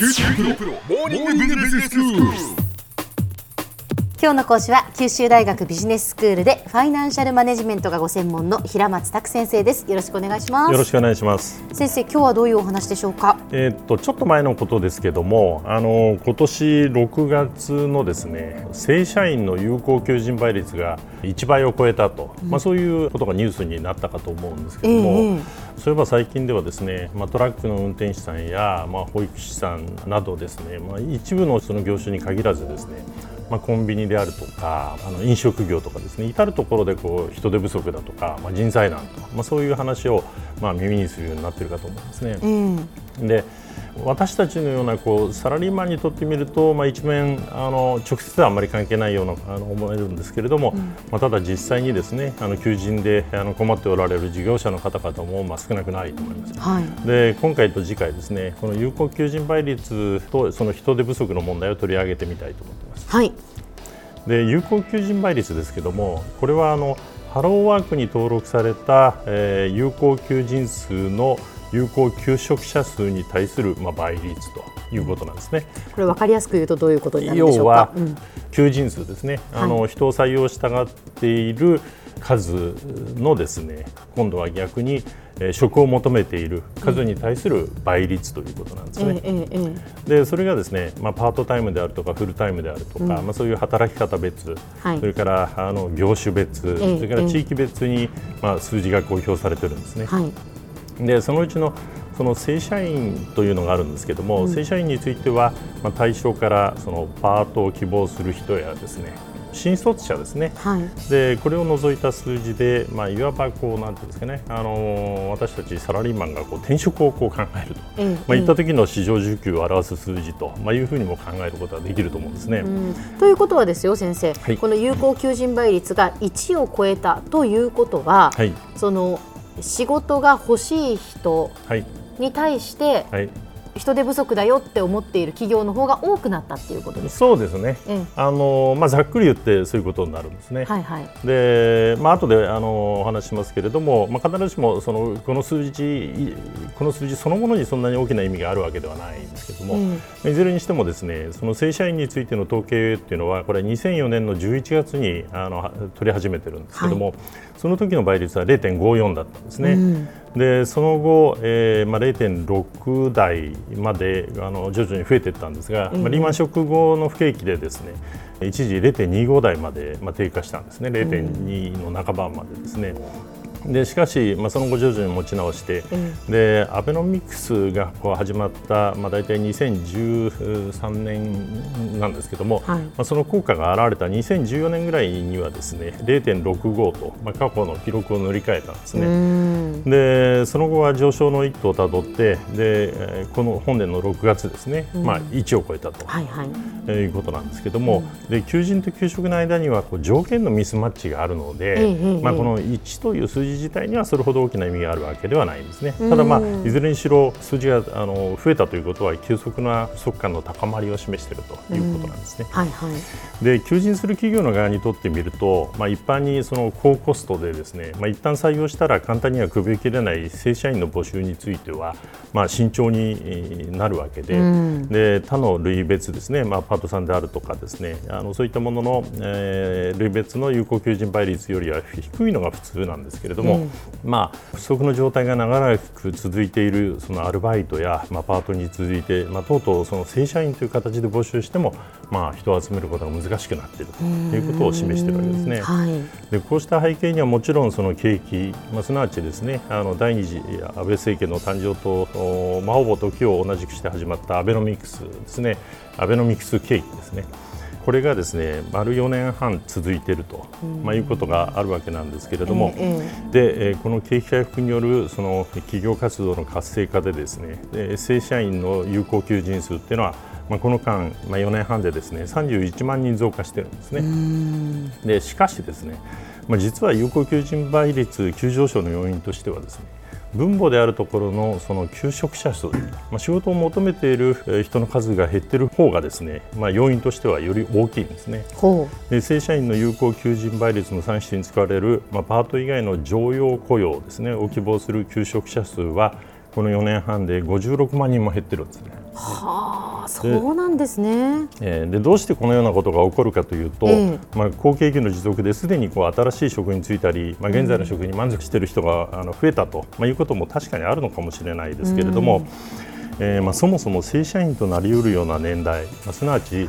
九州大学モーニングビジネススクール。今日の講師は九州大学ビジネススクールでファイナンシャルマネジメントがご専門の平松卓先生です。よろしくお願いします。よろしくお願いします。先生今日はどういうお話でしょうか？えーっとちょっと前のことですけども、あの今年6月のですね正社員の有効求人倍率が1倍を超えたと、まあそういうことがニュースになったかと思うんですけども、ええ。そういえば最近ではですね、まあトラックの運転手さんやまあ保育士さんなどですね、まあ一部のその業種に限らずですね。まあ、コンビニであるとかあの飲食業とかですね至る所でこう人手不足だとか、まあ、人材難と、まあ、そういう話を、まあ、耳にするようになっているかと思うんですね。うんで私たちのようなこうサラリーマンにとってみると、まあ、一面あの直接はあんまり関係ないようなあの思えるんですけれども、まあ、ただ実際にですねあの求人であの困っておられる事業者の方々も、まあ、少なくないと思います。はいで今回と次回ですねこの有効求人倍率とその人手不足の問題を取り上げてみたいと思っています。はいで有効求人倍率ですけどもこれはあのハローワークに登録された、えー有効求人数の有効求職者数に対する、まあ、倍率ということなんですね。これ分かりやすく言うとどういうことになるんでしょ要はうか、うん。求人数ですね、あの人を採用したがっている数のですね今度は逆に、えー職を求めている数に対する倍率ということなんですね。ええええでそれがですね、まあ、パートタイムであるとかフルタイムであるとか、まあ、そういう働き方別、はい。それからあの業種別、ええそれから地域別に、まあ、数字が公表されてるんですね。はいでそのうちのその正社員というのがあるんですけども、正社員については、まあ、対象からそのパートを希望する人やですね新卒者ですね、はい。でこれを除いた数字で、まあ、いわばこうなんていうんですかね、あのー私たちサラリーマンがこう転職をこう考えると、ええまあ、いった時の市場需給を表す数字と、まあ、いうふうにも考えることができると思うんですね。うん。ということはですよ先生、はい。この有効求人倍率が1を超えたということは、はい、その仕事が欲しい人はい、に対してはい、人手不足だよって思っている企業の方が多くなったっていうことです。そうですね。ええあのーまあ、ざっくり言ってそういうことになるんですね。はいはい。で、まあ後であのお話ししますけれども、まあ、必ずしもそのこの数字この数字そのものにそんなに大きな意味があるわけではないんですけども、いずれにしてもですねその正社員についての統計っていうのはこれ2004年の11月にあの取り始めてるんですけども、その時の倍率は0.54だったんですね。でその後、えーまあ、0.6台まであの徐々に増えていったんですが、まあ、リーマンショック後の不景気でですね一時0.25台まで、まあ、低下したんですね0.2の半ばまでですね。でしかし、まあ、その後徐々に持ち直して、でアベノミクスがこう始まった、まあ、大体2013年なんですけども、はい。まあ、その効果が現れた2014年ぐらいにはですね0.65と、まあ、過去の記録を塗り替えたんですね。うん。でその後は上昇の一途をたどってでえーこの本年の6月ですね、まあ、1を超えたと、はいはい。えーいうことなんですけども、で求人と給食の間にはこう条件のミスマッチがあるので、まあ、この1という数字自体にはそれほど大きな意味があるわけではないんですね。ただ、まあ、いずれにしろ数字があの増えたということは急速な不足感の高まりを示しているということなんですね。はいはい。で求人する企業の側にとってみると、まあ、一般にその高コストでですね、まあ、一旦採用したら簡単には首を切れない正社員の募集については、まあ、慎重にえーなるわけで,、で他の類別ですね、まあ、パートさんであるとかですねあのそういったものの、えー類別の有効求人倍率よりは低いのが普通なんですけれども、まあ、不足の状態が長らく続いているそのアルバイトや、まあ、パートに続いて、まあ、とうとうその正社員という形で募集しても、まあ、人を集めることが難しくなっているということを示しているわけですね。はい。でこうした背景にはもちろんその景気、まあ、すなわちですねあの第二次安倍政権の誕生と、おまあ、ほぼ時を同じくして始まったアベノミクスですねアベノミクス景気ですねこれがですね丸4年半続いていると、まあ、いうことがあるわけなんですけれども、えで、えーこの景気回復によるその企業活動の活性化でですねで正社員の有効求人数っていうのは、まあ、この間、まあ、4年半でですね31万人増加してるんですね。でしかしですね、まあ、実は有効求人倍率急上昇の要因としてはですね分母であるところのその求職者数、まあ、仕事を求めているえー人の数が減っている方がですね、まあ、要因としてはより大きいんですね。ほで正社員の有効求人倍率の算出に使われる、まあ、パート以外の常用雇用ですねを希望する求職者数はこの4年半で56万人も減ってるんですね。はあ、そうなんですね。えー、でどうしてこのようなことが起こるかというと、えー、まあ、好景気の持続ですでにこう新しい職に就いたり、まあ、現在の職に満足している人が、あの増えたと、まあ、いうことも確かにあるのかもしれないですけれども、うん、えー、まあ、そもそも正社員となりうるような年代、まあ、すなわち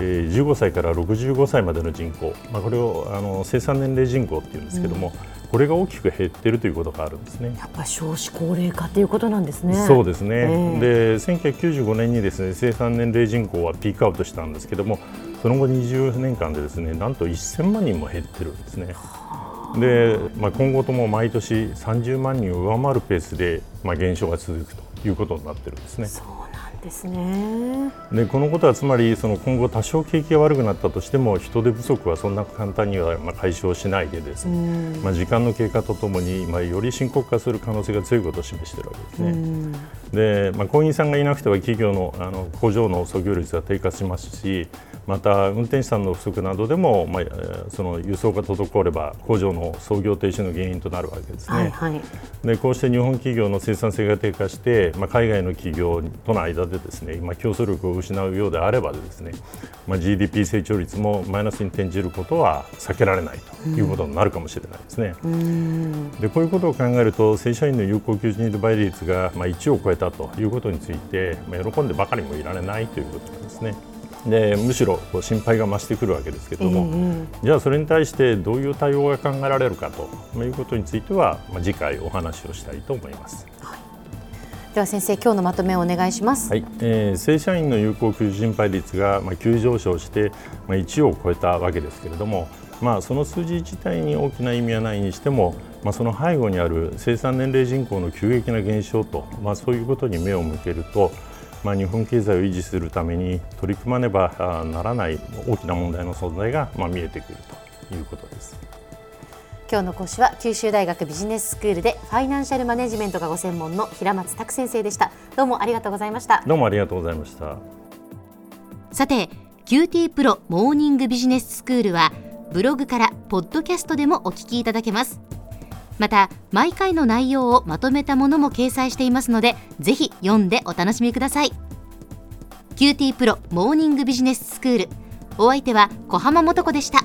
えー、15歳から65歳までの人口、まあ、これをあの生産年齢人口っていうんですけども、うんこれが大きく減っているということがあるんですね。やっぱり少子高齢化ということなんですね。そうですね。えー、で、1995年にですね生産年齢人口はピークアウトしたんですけども、その後20年間でですねなんと1000万人も減ってるんですね。で、まあ、今後とも毎年30万人を上回るペースで、まあ、減少が続くということになってるんですね。ですね。でこのことはつまりその今後多少景気が悪くなったとしても人手不足はそんな簡単にはまあ解消しないでですね、まあ、時間の経過とともにまあより深刻化する可能性が強いことを示しているわけですね。で、まあ、工員さんがいなくては企業のあの工場の操業率が低下しますしまた運転手さんの不足などでも、まあ、その輸送が滞れば工場の操業停止の原因となるわけですね。はいはい、でこうして日本企業の生産性が低下して、まあ、海外の企業との間でですね今競争力を失うようであればですね、まあ、GDP 成長率もマイナスに転じることは避けられないということになるかもしれないですね。でこういうことを考えると正社員の有効求人倍率がまあ1を超えたということについて、まあ、喜んでばかりもいられないということなんですね。でむしろこう心配が増してくるわけですけれども、うんじゃあそれに対してどういう対応が考えられるかということについては、まあ、次回お話をしたいと思います。はい、では先生今日のまとめをお願いします。はい、えー、正社員の有効求人倍率がまあ急上昇して、まあ、1を超えたわけですけれども、まあ、その数字自体に大きな意味はないにしても、まあ、その背後にある生産年齢人口の急激な減少と、まあ、そういうことに目を向けると、まあ、日本経済を維持するために取り組まねばならない大きな問題の存在が、まあ、見えてくるということです。今日の講師は九州大学ビジネススクールでファイナンシャルマネジメントがご専門の平松卓先生でした。どうもありがとうございました。どうもありがとうございました。さて QT プロモーニングビジネススクールはブログからポッドキャストでもお聞きいただけますまた毎回の内容をまとめたものも掲載していますのでぜひ読んでお楽しみください。QT プロモーニングビジネススクール。お相手は小浜も子でした。